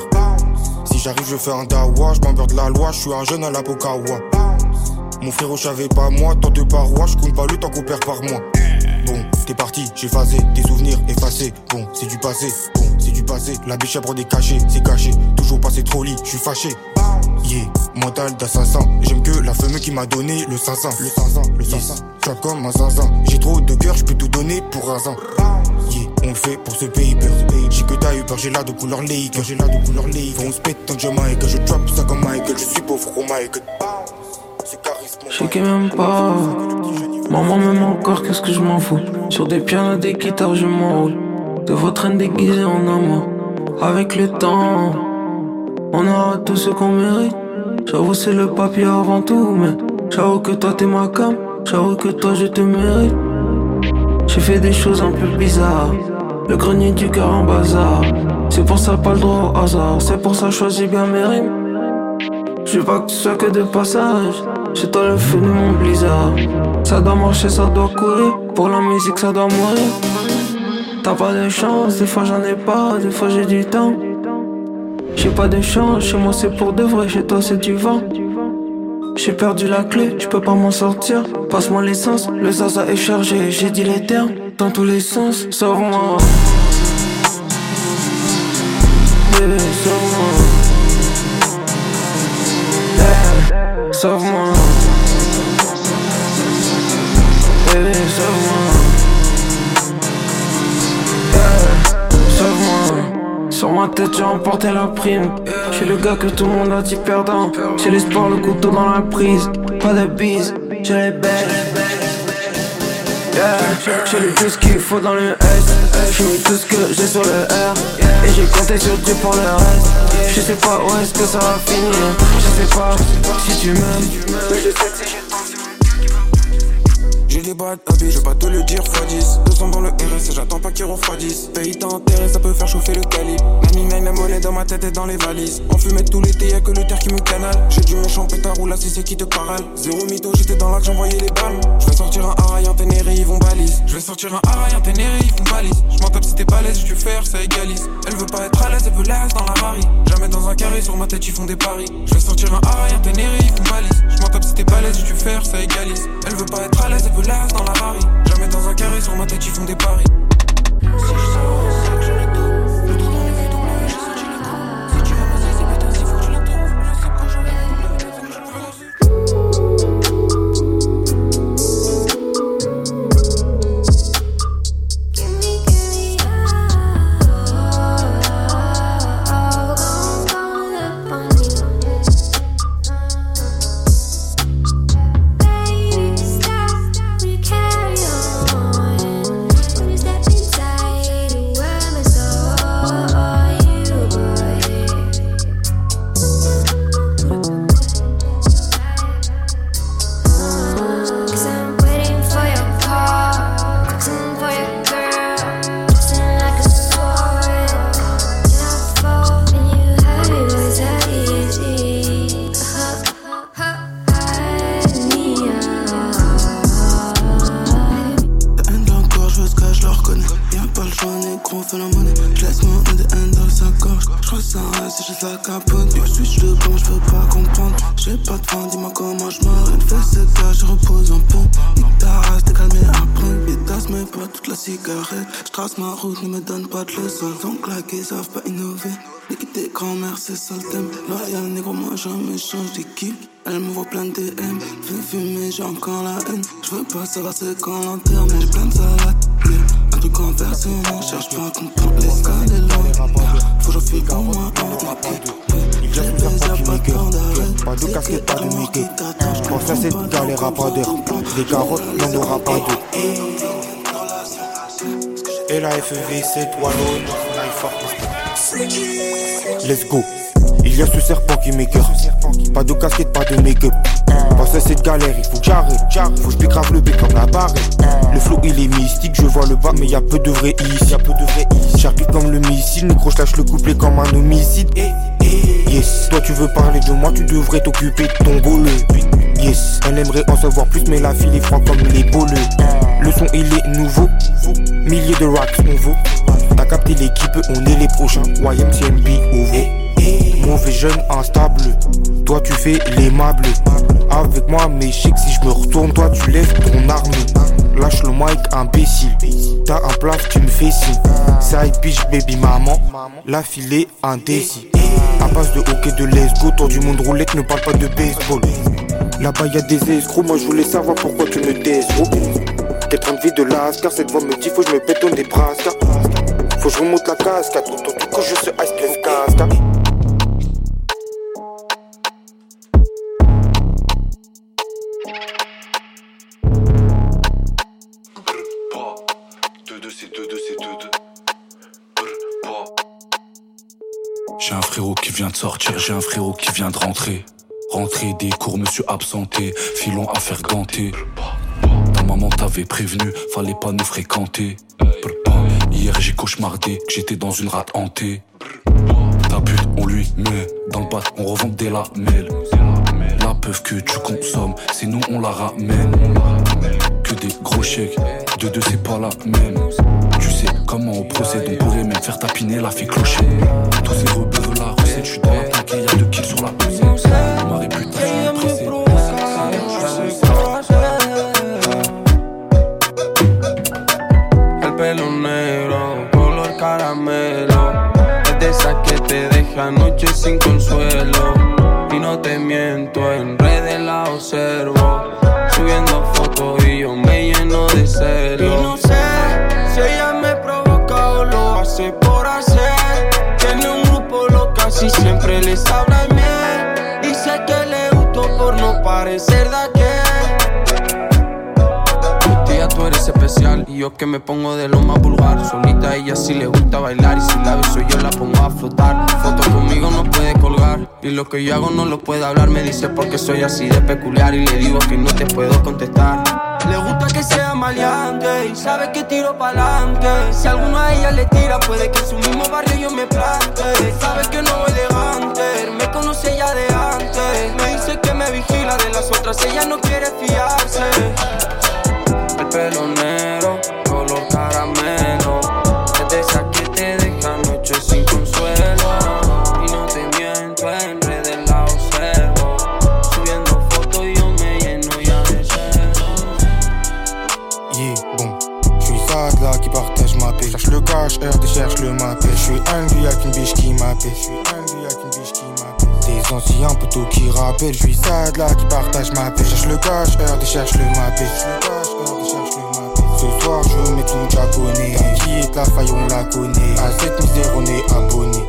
Si j'arrive, je fais un dawa, je de la loi, je suis un jeune à la Pokawa. Mon frérot, j'avais pas moi, tant de parois, je compte pas le temps qu'on perd par mois. Bon, t'es parti, j'ai phasé, des souvenirs effacés. Bon, c'est du passé, bon, c'est du passé. La biche à des cachets, c'est caché. Toujours passé trop lit, je suis fâché. Yeah, mental d'assassin. J'aime que la femme qui m'a donné le 500. Le 500, le 500. Yes. comme un zinzin. J'ai trop de cœur, je peux tout donner pour un zin. Yeah, on le fait pour ce pays J'ai que t'as eu peur, j'ai là de couleur lake. J'ai là de couleur lake. Faut on se pète tant que je que je drop ça comme Michael. Je suis pauvre au Michael. Je sais même pas. Maman m'aime encore, qu'est-ce que je m'en fous? Sur des pianos, des guitares, je m'enroule. De votre haine déguisée en amour. Avec le temps, on aura tout ce qu'on mérite. J'avoue, c'est le papier avant tout, mais j'avoue que toi t'es ma cam. J'avoue que toi je te mérite. J'ai fait des choses un peu bizarres. Le grenier du cœur en bazar. C'est pour ça pas le droit au hasard. C'est pour ça choisis bien mes rimes. Je veux pas que tu sois que de passage. Chez toi le feu de mon blizzard. Ça doit marcher, ça doit courir. Pour la musique, ça doit mourir. T'as pas de chance, des fois j'en ai pas, des fois j'ai du temps. J'ai pas de chance, chez moi c'est pour de vrai, chez toi c'est du vent. J'ai perdu la clé, je peux pas m'en sortir. Passe-moi l'essence, le zaza est chargé, j'ai dit les termes dans tous les sens. Bébé, sauve-moi. Tête, j'ai remporté la prime. J'ai le gars que tout le monde a dit perdant. J'ai l'espoir, le couteau dans la prise. Pas de bise, j'ai les belles. J'ai le tout ce qu'il faut dans le S. J'ai mis tout ce que j'ai sur le R. Et j'ai compté sur Dieu pour le reste. Je sais pas où est-ce que ça va finir. Je sais pas si tu m'aimes. Mais je sais que si des je vais pas te le dire fois 10 200 dans le RS j'attends pas qu'ils refroidissent Pays t'enterrer, ça peut faire chauffer le calibre. Nani la monnaie dans ma tête et dans les valises. On fumait tout l'été, y'a que le terre qui me canale. J'ai du méchant pétard ou la c'est qui te parle Zéro mytho, j'étais dans l'action, j'envoyais les balles. Je vais sortir un Arayan en Ténéré, ils vont balise. Je vais sortir un Arayan en Ténéré, ils vont balise. Je m'en tape si t'es pas l'aise, je faire, ça égalise. Elle veut pas être à l'aise, elle veut l'aise dans la varie. Jamais dans un carré, sur ma tête ils font des paris. Je vais sortir un Arayan en Ténéré, ils vont balise. Je m'en tape si t'es pas l'aise, je faire, ça égalise. Elle veut pas être à l'aise, elle veut l'aise dans la Jamais dans un carré, sur ma tête ils font des paris. Si je sors, la capote. Je switch de bon, je veux pas comprendre. J'ai pas de fin, dis-moi comment je m'arrête. Fais ce gars, je repose un peu. Nique ta race, t'es calmé après. Pétasse, mais pas toute la cigarette. Je trace ma route, ne me donne pas de leçons. Donc claquer, savent pas innover. Nique tes grand-mères, c'est ça le thème. Loyal, négro, moi jamais change d'équipe. Elle me voit plein de DM. Fais fumer, j'ai encore la haine. Je veux pas savoir c'est quand l'enterrement. J'ai plein de salade. yeah. Versement. Cherche pas à comprendre les scales. Faut que file pour moi. Il vient sous faire pas du make Pas de casquette, pas de make Pour ça, cette galère à pas d'heure. Des carottes, y'en aura pas deux. Et la FEV, c'est toi l'autre. Let's go. Il y a ce serpent qui m'écoeure. Pas de casquette, pas de make-up. Face à cette galère, il faut que j'arrête. Faut que je grave le bec comme la barrette. Le flow il est mystique, je vois le bas, mais y a peu de vrai ici. Y peu de vrai ici. Sharpie comme le missile, négro, je lâche le couplet comme un homicide. Yes, toi tu veux parler de moi, tu devrais t'occuper de ton goleux. Yes, elle aimerait en savoir plus, mais la fille est franc comme les boleux. Le son il est nouveau, milliers de racks on vaut. T'as capté l'équipe, on est les prochains. YMCMB OVO. Mauvais jeune instable, toi tu fais l'aimable. Avec moi, sais que si je me retourne, toi tu lèves ton arme. Lâche le mic, imbécile. T'as un plat, tu me fais signe. Ça bitch, baby maman. La filée indécis. À base de hockey de let's go, tour du monde roulette, ne parle pas de baseball. Là-bas y'a des escrocs, moi je voulais savoir pourquoi tu me t'escrocs. Quel train de lascar, cette voix me dit faut que je me pète des brasques. Faut que je remonte la cascade, tout, tout, tout je suis ice plein casque. Sortir, j'ai un frérot qui vient de rentrer. Rentrer des cours, suis absenté, filon à faire ganter. Ta maman t'avait prévenu, fallait pas nous fréquenter. Hier j'ai cauchemardé j'étais dans une rate hantée. Ta pute, on lui met dans le bat, on revend des lamelles. La peuf que tu consommes, c'est nous on la ramène. Que des gros chèques, de deux c'est pas la même. Tu sais comment on procède, on pourrait même faire tapiner la fille clocher. Tous ces je suis dans la plaque et y'a deux kills sur la pesée. Ma réputation est pressée. El pelo negro, color caramelo. Es de esa que te deja noche sin consuelo. Y no te miento, en redes la observo. Subiendo fotos y yo me lleno de celos. Siempre les habla. Y sé que le gustó por no parecer de aquel. Tía, tú eres especial y yo que me pongo de lo más vulgar. Solita a ella sí le gusta bailar y si la beso yo la pongo a flotar. Foto conmigo no puede colgar y lo que yo hago no lo puede hablar. Me dice porque soy así de peculiar y le digo que no te puedo contestar. Le gusta que sea maleante y sabe que tiro pa'lante. Si alguno a ella le tira, puede que en su mismo barrio yo me plante. Sabe que no voy elegante, me conoce ya de antes. Me dice que me vigila de las otras, ella no quiere fiarse. El pelo negro, color caramelo. Suis angry avec une biche qui m'appelle. Je suis angry avec une biche qui m'appelle. Des anciens poteaux qui rappellent. Je suis sad là qui partage ma paix. Cherche le cash, RD cherche le mappé. Ce soir je mets tout japonais Qui est la faille on la connaît À cette misère on est abonné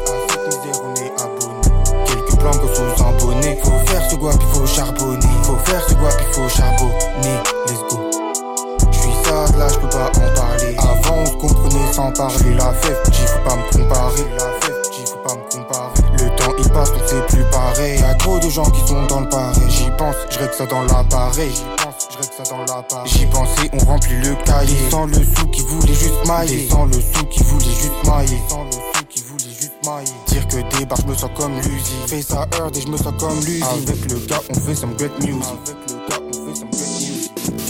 Quelques que sous un bonnet Faut faire ce guap, il faut charbonner Faut faire ce guap, il faut charbonner Let's go Là, j'peux pas en parler. Avant on comprenait sans parler. La fève, j'y faut pas me comparer. La fève, j'y faut pas me comparer. Le temps il passe, donc c'est plus pareil. Y'a trop de gens qui sont dans le pareil. J'y pense, j'règle ça dans l'appareil. J'y pensais, on remplit le cahier. Sans le sou qui voulait juste mailler. Sans le sou qui voulait juste mailler. Sans le sou qui voulait juste mailler. Dire que débarque, je me sens comme l'usine Fais ça heard et je me sens comme l'usine Avec le gars, on fait some great music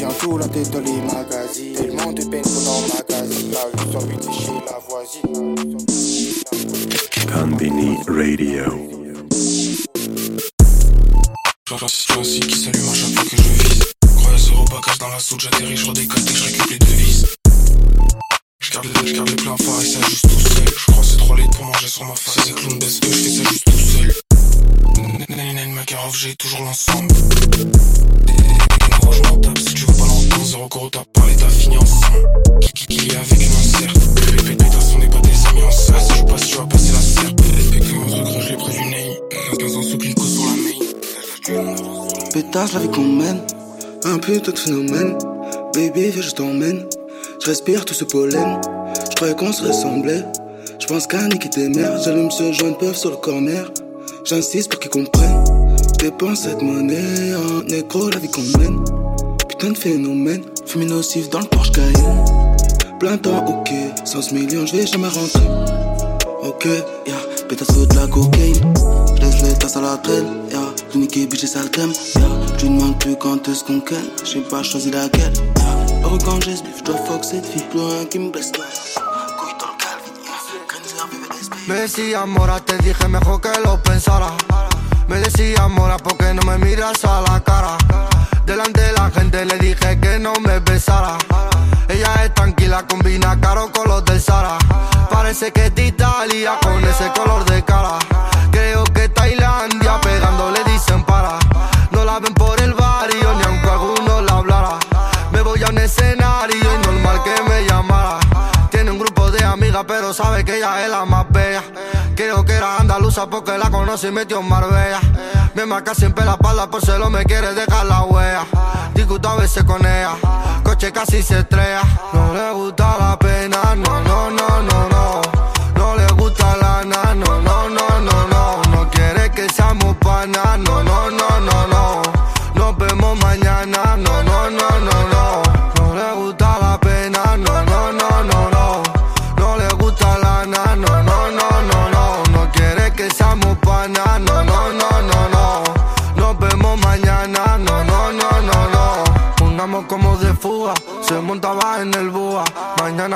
Bientôt la tête dans les magazines Tellement de peine qu'on en magazine La 808 c'est chez la voisine Konbini Radio. Cycle qui s'allume à chaque fois que je vise. Croyez au bagage dans la soude, j'atterris, je redécolle dès que je récupère les devises. Je garde, les, je garde les pleins phares et ça juste tout seul. Je crois c'est trop litres pour manger sur ma face. Ces clowns baissent eux, je fais ça juste tout seul. Nanina, Makarov, j'ai toujours l'ensemble. Je m'en tape si tu Zéro gros t'as parlé, fini ensemble. Qui, qui, qui avec une insert. Répète, pétasse, on n'est pas des amis en ça. Si je passe, tu vas passer la serpe. Avec un truc, je l'ai pris du nez. 15 ans sous clico sur la main. Pétasse, la vie qu'on mène, un putain de phénomène. Baby, viens, je t'emmène. Je respire tout ce pollen. Je croyais qu'on se ressemblait. Je pense qu'à niquer tes. J'allume ce joint de sur le corner. J'insiste pour qu'ils comprennent. Dépense cette monnaie en négro, la vie qu'on mène. Putain de phénomène. Fumée nocif dans le Porsche Cayenne. Plein temps, ok. 100 millions, je vais jamais rentrer. Ok, yeah. Pétasse de la cocaïne. Je les tasses à la traîne, yeah. J'ai j'ai sale crème, yeah. Tu demandes plus quand est-ce qu'on ken. J'ai pas choisi laquelle, yeah. Heureux quand j'ai j'dois fuck cette fille. Plus rien qui me blesse, Me decía mora, te dije mejor que lo pensara. Me decía mora, porque no me miras a la cara. Delante de la gente le dije que no me besara. Ella es tranquila, combina caro con los del Sara. Parece que es de Italia con ese color de cara. Creo que Tailandia pegando le dicen para. No la ven por el barrio ni aunque alguno la hablara. Me voy a un escenario y normal que me llamara. Tiene un grupo de amigas, pero sabe que ella es la más bella. Creo que era andaluza porque la conoce y metió en Marbella. Me marca siempre la espalda por lo me quiere dejar la huella. Discuto a veces con ella, coche casi se estrella. No le gusta la pena, no, no, no, no, no. No le gusta la na, no, no, no, no, no. No quiere que seamos panas,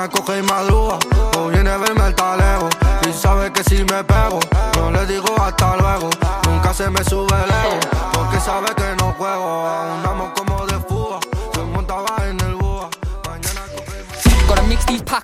Mañana coge y madruga, o viene a verme el talego. Y sabe que si me pego, no le digo hasta luego. Nunca se me sube el porque sabe que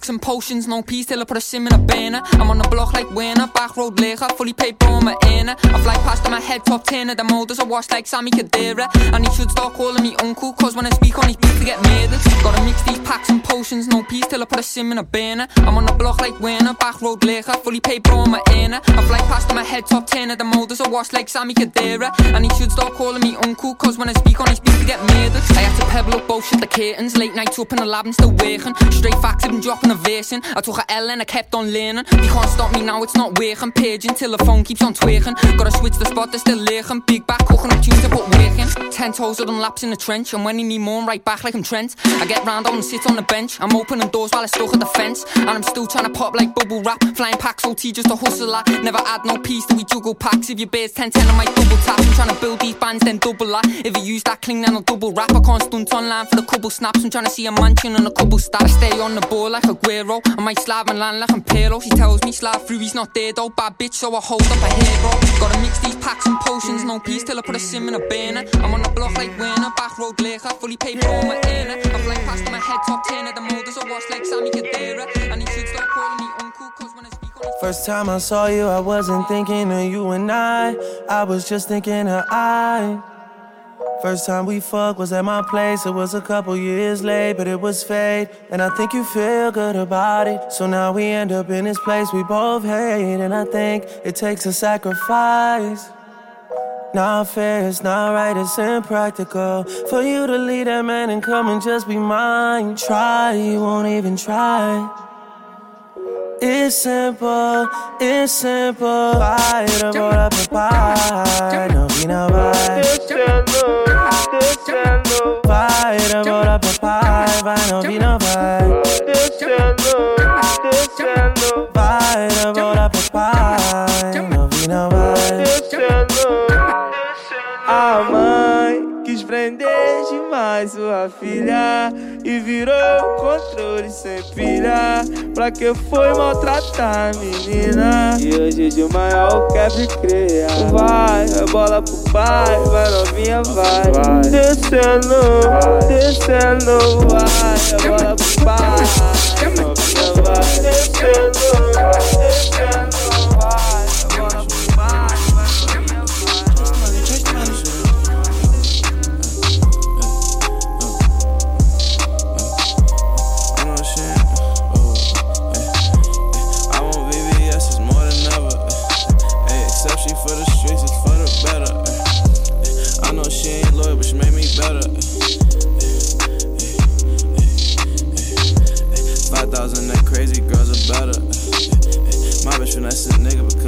and potions, no peace till I put a sim in a banner. I'm on the block like winner, back road lager, fully paid for my inner. I fly past on my head top 10 of the molders, I wash like Sammy Kadira. And he should start calling me uncle, cause when I speak on his beat to get murdered. Gotta mix these packs and potions, no peace till I put a sim in a banner. I'm on the block like winner, back road lager, fully paid for my inner. I fly past on my head top 10 of the molders, I wash like Sammy Kadira. And he should start calling me uncle, cause when I speak on his beat to get murdered. I had to pebble up bullshit the curtains, late nights up in the lab and still working. Straight facts, I've been dropping a I took a L and I kept on learning. You can't stop me now, it's not working. Paging till the phone keeps on twerking. Gotta switch the spot, they're still lurking. Big back, cooking up tunes to put work in. Ten toes of them laps in the trench. And when he need more, I'm right back like I'm Trent. I get round on and sit on the bench. I'm opening doors while I stuck at the fence. And I'm still trying to pop like bubble wrap. Flying packs, OT just a hustler. Never add no piece till we juggle packs. If your bears 10 10, I might double tap. I'm trying to build these bands, then double that. If you use that cling, then I'll double rap. I can't stunt online for the couple snaps. I'm trying to see a mansion and a couple stats. I stay on the ball like Aguero. I might slab and land like I'm Pirlo. She tells me slab through, he's not there though. Bad bitch, so I hold up a hero. Gotta mix these packs and potions, no peace till I put a sim in a banner. I'm on the block like winner, back road lager, fully paid for my inner. I fly past my head top 10 of the molders, I wash like Sammy Kadira. And he should start calling me uncle, cause when I speak on First time I saw you, I wasn't thinking of you and I. I was just thinking of I. First time we fucked was at my place. It was a couple years late, but it was fate. And I think you feel good about it. So now we end up in this place we both hate. And I think it takes a sacrifice. Not fair, it's not right, it's impractical. For you to leave that man and come and just be mine. Try, you won't even try. It's simple, it's simple. Vai, demora pra pai, não vi na vai. Vai demorar pro pai, vai novinha, vai Descendo, descendo Vai demorar pro pai quis prender demais sua filha e virou controle sem pilha. Pra que foi maltratar a menina? E hoje de maior quer criar. Vai, é bola pro pai, vai novinha, vai, vai. Descendo, descendo, vai, é bola pro pai Novinha vai, descendo, descendo,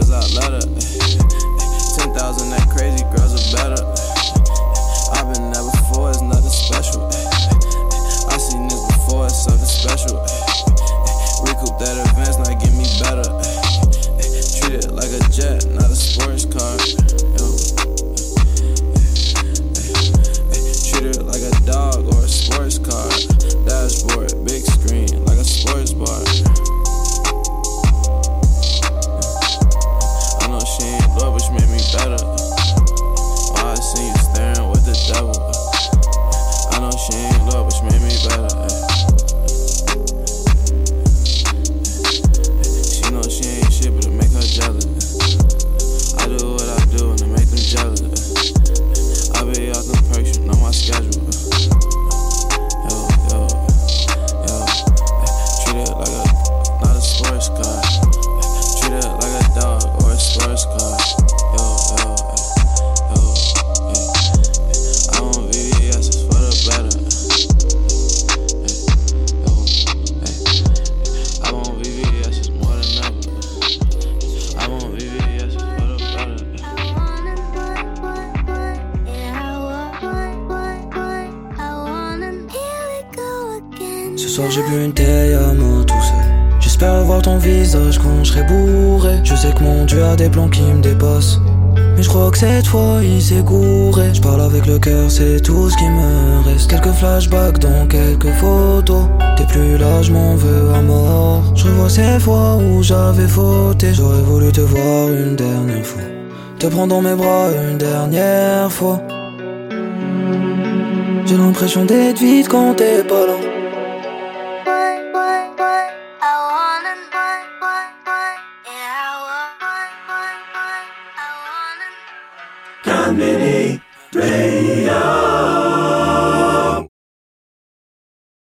girls I love 10,000 that crazy girls are better. I've been there before, it's nothing special. I seen this before, it's something special. Recoup that advance, not get me better. Treat it like a jet, not a sports car. J'avais fauté. J'aurais voulu te voir une dernière fois. Te prendre dans mes bras une dernière fois. J'ai l'impression d'être vide quand t'es pas là.